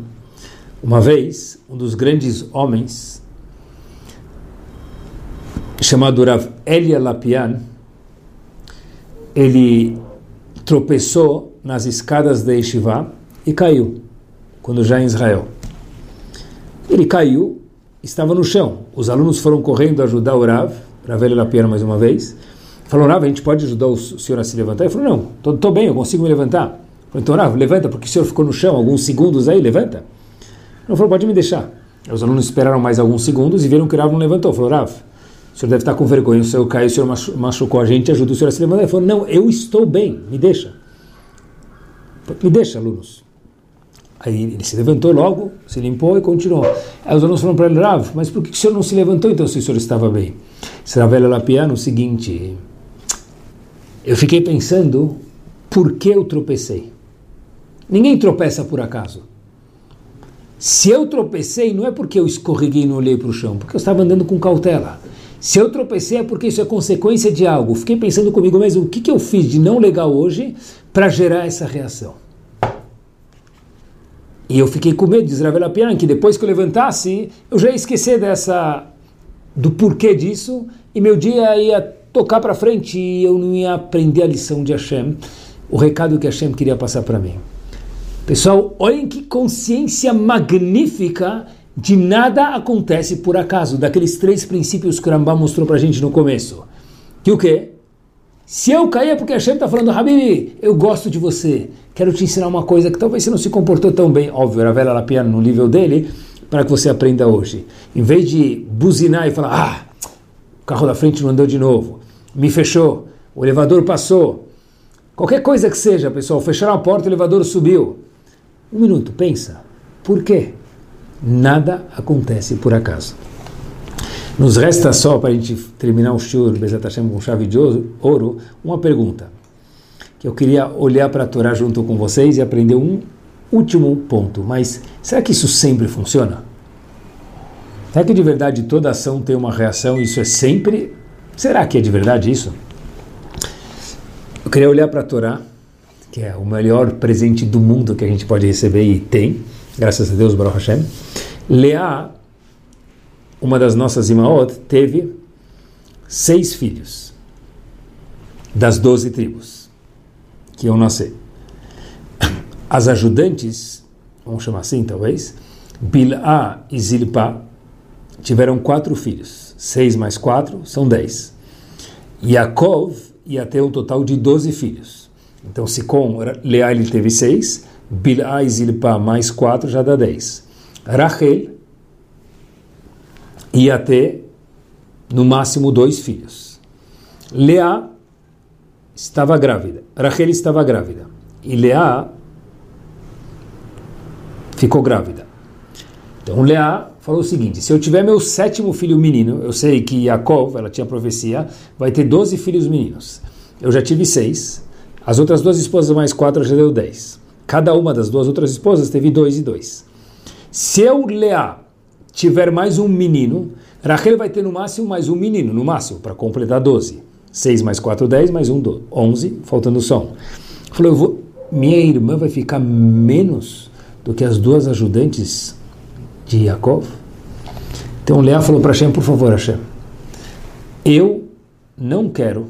Uma vez, um dos grandes homens, chamado Rav Elia Lapian, ele tropeçou nas escadas da Yeshiva e caiu, quando já em Israel. Ele caiu, estava no chão. Os alunos foram correndo ajudar o Rav, Rav Elia Lapian mais uma vez. Falou, Rav, a gente pode ajudar o senhor a se levantar? Ele falou, não, estou bem, eu consigo me levantar. Falei, então, Rav, levanta, porque o senhor ficou no chão alguns segundos aí, levanta. Ele falou, pode me deixar. Os alunos esperaram mais alguns segundos e viram que o Rav não levantou. Falou, Rav, o senhor deve estar com vergonha, o senhor caiu, o senhor machucou a gente, ajuda o senhor a se levantar. Ele falou, não, eu estou bem, me deixa. Me deixa, alunos. Aí ele se levantou logo, se limpou e continuou. Aí os alunos falaram para ele, Rav, mas por que o senhor não se levantou então se o senhor estava bem? Será velho Lapiano o seguinte, eu fiquei pensando por que eu tropecei. Ninguém tropeça por acaso. Se eu tropecei, não é porque eu escorreguei e não olhei para o chão, porque eu estava andando com cautela. Se eu tropecei é porque isso é consequência de algo. Fiquei pensando comigo mesmo, o que, que eu fiz de não legal hoje para gerar essa reação? E eu fiquei com medo de Israel Pian, que depois que eu levantasse, eu já ia esquecer dessa, do porquê disso, e meu dia ia tocar para frente e eu não ia aprender a lição de Hashem, o recado que Hashem queria passar para mim. Pessoal, olhem que consciência magnífica de nada acontece por acaso, daqueles três princípios que o Rambam mostrou para a gente no começo. Que o quê? Se eu cair é porque Hashem está falando, Habibi, eu gosto de você, quero te ensinar uma coisa que talvez você não se comportou tão bem, óbvio, era velha Lapiana no nível dele, para que você aprenda hoje. Em vez de buzinar e falar, ah, o carro da frente não andou de novo, me fechou, o elevador passou, qualquer coisa que seja, pessoal, fecharam a porta, o elevador subiu. Um minuto, pensa. Por quê? Nada acontece por acaso. Nos resta só, para a gente terminar o Shur, Bezat Hashem com chave de ouro, uma pergunta. Que eu queria olhar para a Torá junto com vocês e aprender um último ponto. Mas será que isso sempre funciona? Será que de verdade toda ação tem uma reação e isso é sempre? Será que é de verdade isso? Eu queria olhar para a Torá que é o melhor presente do mundo que a gente pode receber e tem, graças a Deus, Baruch Hashem. Leá, uma das nossas imaot, teve seis filhos das doze tribos que iam nascer. As ajudantes, vamos chamar assim talvez, Bilá e Zilpá, tiveram quatro filhos. Seis mais quatro são dez. Yaakov ia ter um total de doze filhos. Então, se com Leá ele teve seis, Bilá e mais quatro já dá dez. Rachel ia ter no máximo dois filhos. Leá estava grávida. Rachel estava grávida. E Leá ficou grávida. Então Leá falou o seguinte: se eu tiver meu sétimo filho menino, eu sei que Yaakov, ela tinha profecia, vai ter doze filhos meninos. Eu já tive seis, as outras duas esposas mais quatro já deu dez. Cada uma das duas outras esposas teve dois e dois. Se eu, Leá, tiver mais um menino, Rachel vai ter no máximo mais um menino, no máximo, para completar doze. Seis mais quatro, dez, mais um, onze, faltando só um. Falou, eu vou, minha irmã vai ficar menos do que as duas ajudantes de Yaakov? Então Leá falou para Hashem, por favor, Hashem, eu não quero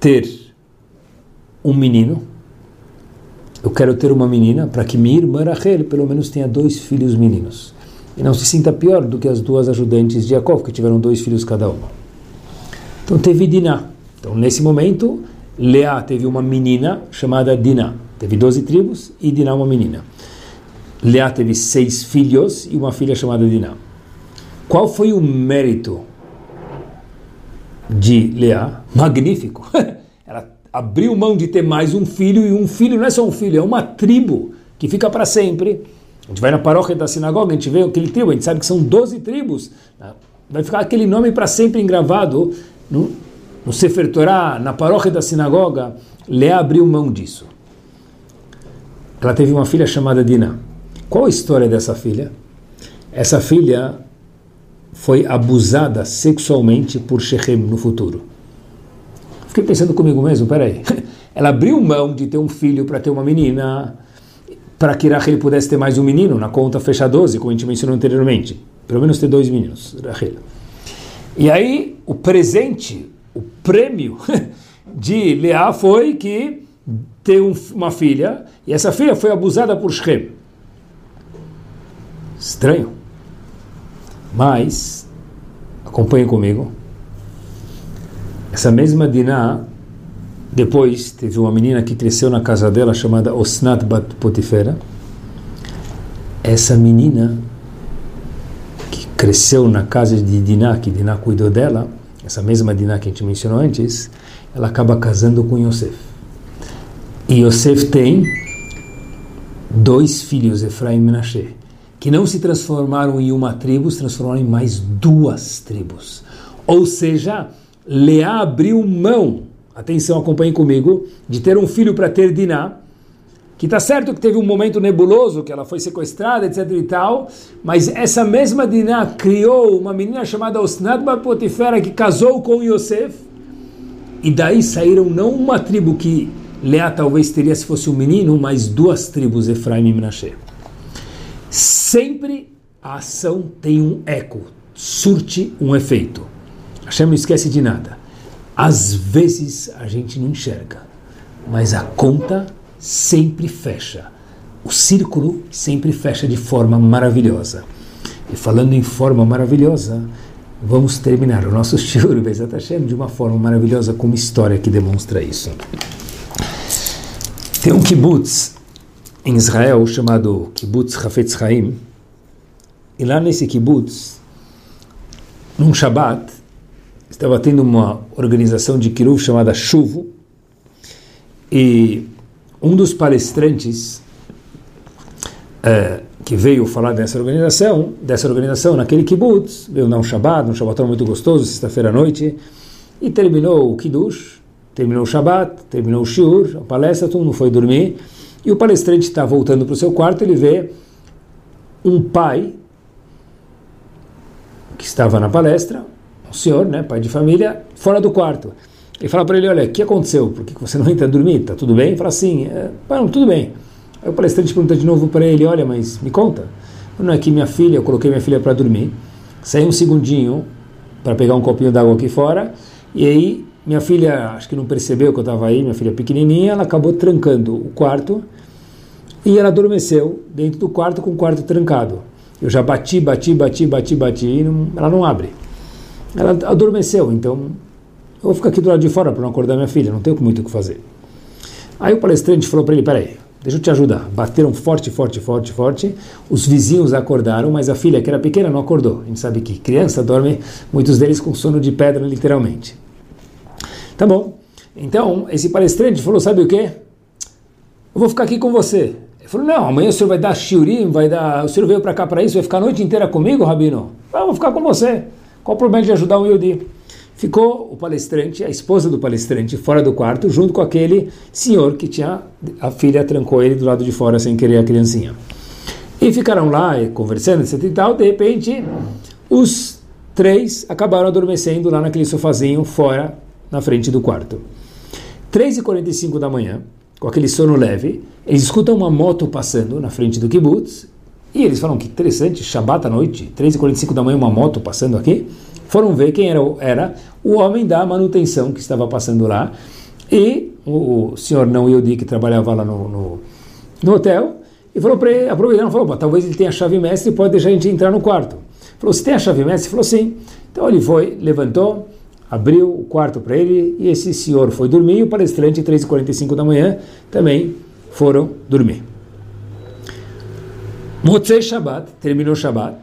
ter um menino, eu quero ter uma menina para que minha irmã Rachel pelo menos tenha dois filhos meninos. E não se sinta pior do que as duas ajudantes de Jacob, que tiveram dois filhos cada uma. Então teve Diná. Então nesse momento, Leá teve uma menina chamada Diná. teve 12 tribos e Diná uma menina. Leá teve seis filhos e uma filha chamada Diná. Qual foi o mérito de Leá? Magnífico! Abriu mão de ter mais um filho e um filho não é só um filho, é uma tribo que fica para sempre. A gente vai na paróquia da sinagoga, a gente vê aquele tribo, a gente sabe que são 12 tribos. Vai ficar aquele nome para sempre engravado no, no Sefer Torah, na paróquia da sinagoga. Leá abriu mão disso. Ela teve uma filha chamada Dinah. Qual a história dessa filha? Essa filha foi abusada sexualmente por Shechem no futuro. Fiquei pensando comigo mesmo, peraí. Ela abriu mão de ter um filho para ter uma menina, para que Rachel pudesse ter mais um menino, na conta fecha 12, como a gente mencionou anteriormente. Pelo menos ter dois meninos, Rachel. E aí, o presente, o prêmio de Leá foi que um, uma filha, e essa filha foi abusada por Shem. Estranho. Mas, acompanhe comigo. Essa mesma Diná, depois teve uma menina que cresceu na casa dela chamada Osnat Bat Potifera. Essa menina que cresceu na casa de Diná, que Diná cuidou dela, essa mesma Diná que a gente mencionou antes, ela acaba casando com Yosef. E Yosef tem dois filhos, Efraim e Menashe que não se transformaram em uma tribo, se transformaram em mais duas tribos. Ou seja, Leá abriu mão, atenção, acompanhe comigo, de ter um filho para ter Diná, que está certo que teve um momento nebuloso, que ela foi sequestrada, etc e tal, mas essa mesma Diná criou uma menina chamada Osnat Potifera, que casou com Yosef, e daí saíram não uma tribo que Leá talvez teria se fosse um menino, mas duas tribos, Efraim e Menashe. Sempre a ação tem um eco, surte um efeito. Hashem não esquece de nada. Às vezes a gente não enxerga, mas a conta sempre fecha. O círculo sempre fecha de forma maravilhosa. E falando em forma maravilhosa, vamos terminar o nosso shiur Bezat Hashem de uma forma maravilhosa com uma história que demonstra isso. Tem um kibbutz em Israel chamado Kibbutz Hafetz Chaim. E lá nesse kibbutz, num Shabat, estava tendo uma organização de Kiruv chamada Chuvo. E um dos palestrantes é, que veio falar dessa organização, dessa organização naquele kibbutz, veio dar um Shabat, um Shabbatão muito gostoso, sexta-feira à noite, e terminou o Kiddush, terminou o Shabat, terminou o Shiur, a palestra, todo mundo foi dormir. E o palestrante está voltando para o seu quarto, ele vê um pai que estava na palestra, um senhor, né, pai de família, fora do quarto. Ele fala para ele, olha, o que aconteceu? Por que você não entra a dormir? Está tudo bem? Ele fala assim, é, tudo bem. Aí o palestrante pergunta de novo para ele, olha, mas me conta. Não é que minha filha, eu coloquei minha filha para dormir, saí um segundinho para pegar um copinho d'água aqui fora, e aí minha filha, acho que não percebeu que eu estava aí, minha filha pequenininha, ela acabou trancando o quarto e ela adormeceu dentro do quarto com o quarto trancado. Eu já bati, bati, bati, bati, bati, e não, ela não abre. Ela adormeceu, então eu vou ficar aqui do lado de fora para não acordar minha filha, não tenho muito o que fazer. Aí o palestrante falou para ele, peraí, deixa eu te ajudar. Bateram forte, forte, forte, forte. Os vizinhos acordaram, mas a filha, que era pequena, não acordou. A gente sabe que criança dorme, muitos deles com sono de pedra, literalmente. Tá bom. Então, esse palestrante falou: Sabe o quê? Eu vou ficar aqui com você. Ele falou: Não, amanhã o senhor vai dar shiurim, vai dar. O senhor veio para cá para isso, vai ficar a noite inteira comigo, Rabino? Ah, vou ficar com você. Qual o problema de ajudar um Yudi? Ficou o palestrante, a esposa do palestrante, fora do quarto, junto com aquele senhor que tinha. A filha trancou ele do lado de fora sem querer a criancinha. E ficaram lá conversando, etc e tal. De repente, os três acabaram adormecendo lá naquele sofazinho fora na frente do quarto. 3h45 da manhã, com aquele sono leve, eles escutam uma moto passando na frente do kibbutz e eles falam que interessante, Shabbat à noite, 3h45 da manhã, uma moto passando aqui. Foram ver quem era, era o homem da manutenção que estava passando lá e o, o senhor não Yodi que trabalhava lá no, no, no hotel e falou para ele, falou, talvez ele tenha a chave mestre e pode deixar a gente entrar no quarto. Falou, você tem a chave mestre? Ele falou, sim. Então ele foi, levantou, abriu o quarto para ele e esse senhor foi dormir e o palestrante, 3h45 da manhã, também foram dormir. Motzei Shabbat, terminou Shabbat,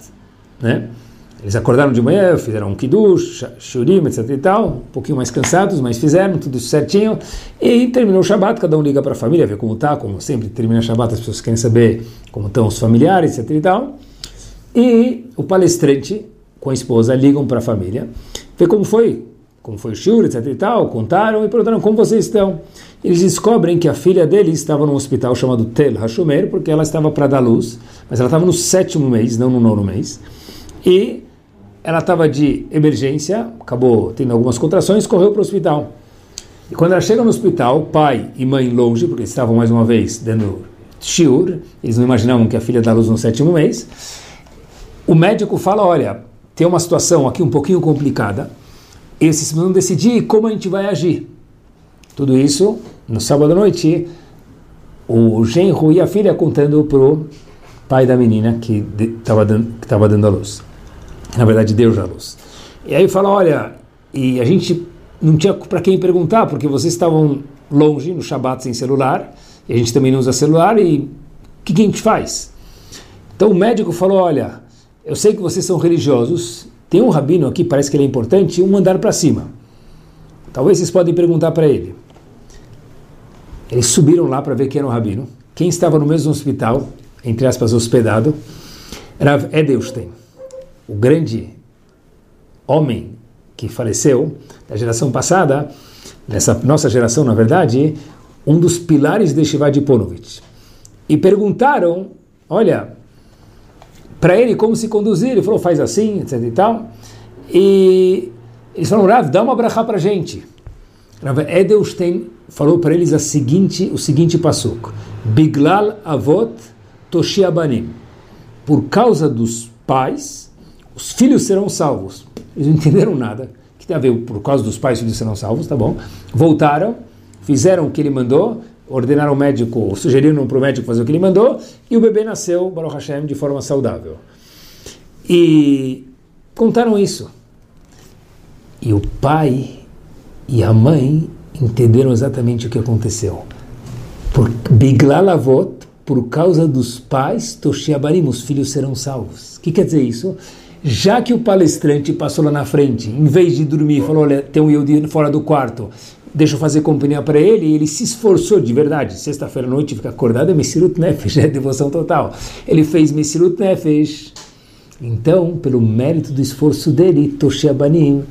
né? Eles acordaram de manhã, fizeram um kiddush, shurim, etc e tal, um pouquinho mais cansados, mas fizeram tudo certinho. E terminou o Shabbat, cada um liga para a família, vê como está, como sempre termina o Shabbat, as pessoas querem saber como estão os familiares, etc e tal. E o palestrante com a esposa ligam para a família, vê como foi, como foi o shur, etc e tal, contaram e perguntaram como vocês estão. Eles descobrem que a filha dele estava num hospital chamado Tel Hashomer, porque ela estava para dar luz, mas ela estava no sétimo mês, não no nono mês. E ela estava de emergência, acabou tendo algumas contrações, correu para o hospital. E quando ela chega no hospital, pai e mãe longe, porque estavam mais uma vez dando shiur, eles não imaginavam que a filha dá luz no sétimo mês, o médico fala, olha, tem uma situação aqui um pouquinho complicada, eles precisam decidir como a gente vai agir. Tudo isso, no sábado à noite, o genro e a filha contando para o pai da menina que estava dando, dando a luz na verdade Deus a luz. E aí fala, olha, e a gente não tinha para quem perguntar, porque vocês estavam longe no Shabat sem celular, e a gente também não usa celular, e o que, que a gente faz? Então o médico falou, olha, eu sei que vocês são religiosos, tem um rabino aqui, parece que ele é importante, um andar para cima. Talvez vocês podem perguntar para ele. Eles subiram lá para ver quem era o rabino, quem estava no mesmo hospital, entre aspas, hospedado, Rav Edelstein o grande homem que faleceu da geração passada, nessa nossa geração, na verdade, um dos pilares de Shivad Ponovitch. E perguntaram, olha, para ele como se conduzir, ele falou, faz assim, etc e tal. E eles falaram, Rav, dá uma brachá para a gente. Rav Edelstein falou para eles a seguinte, o seguinte passuco, Biglal avot toshiabanim. Por causa dos pais, os filhos serão salvos. Eles não entenderam nada. Que tem a ver por causa dos pais, os filhos serão salvos, tá bom? Voltaram, fizeram o que ele mandou, ordenaram ao médico, sugeriram para o médico fazer o que ele mandou, e o bebê nasceu, Baruch Hashem, de forma saudável. E contaram isso. E o pai e a mãe entenderam exatamente o que aconteceu. Por Biglalavot, por causa dos pais, Toshiabarim, os filhos serão salvos. O que quer dizer isso? Já que o palestrante passou lá na frente, em vez de dormir, falou: Olha, tem um Yehudi fora do quarto, deixa eu fazer companhia para ele, e ele se esforçou de verdade. Sexta-feira à noite, fica acordado, é Messirut Nefesh, é devoção total. Ele fez Messirut Nefesh. Então, pelo mérito do esforço dele, Toshia Banim,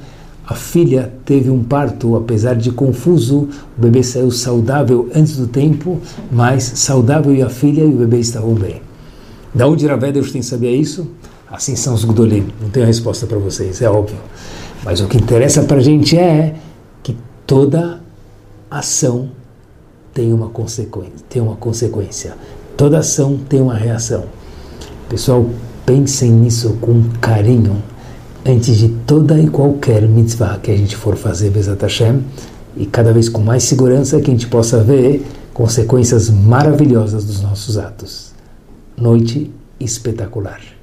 a filha teve um parto, apesar de confuso, o bebê saiu saudável antes do tempo, mas saudável e a filha e o bebê estavam bem. Da onde Ravedeus tem sabia isso? Assim são os Gudolim. Não tenho resposta para vocês, é óbvio. Mas o que interessa para a gente é toda ação tem uma consequência. Tem uma consequência. Toda ação tem uma reação. Pessoal, pensem nisso com carinho antes de toda e qualquer mitzvah que a gente for fazer, Bezat Hashem, e cada vez com mais segurança que a gente possa ver consequências maravilhosas dos nossos atos. Noite espetacular.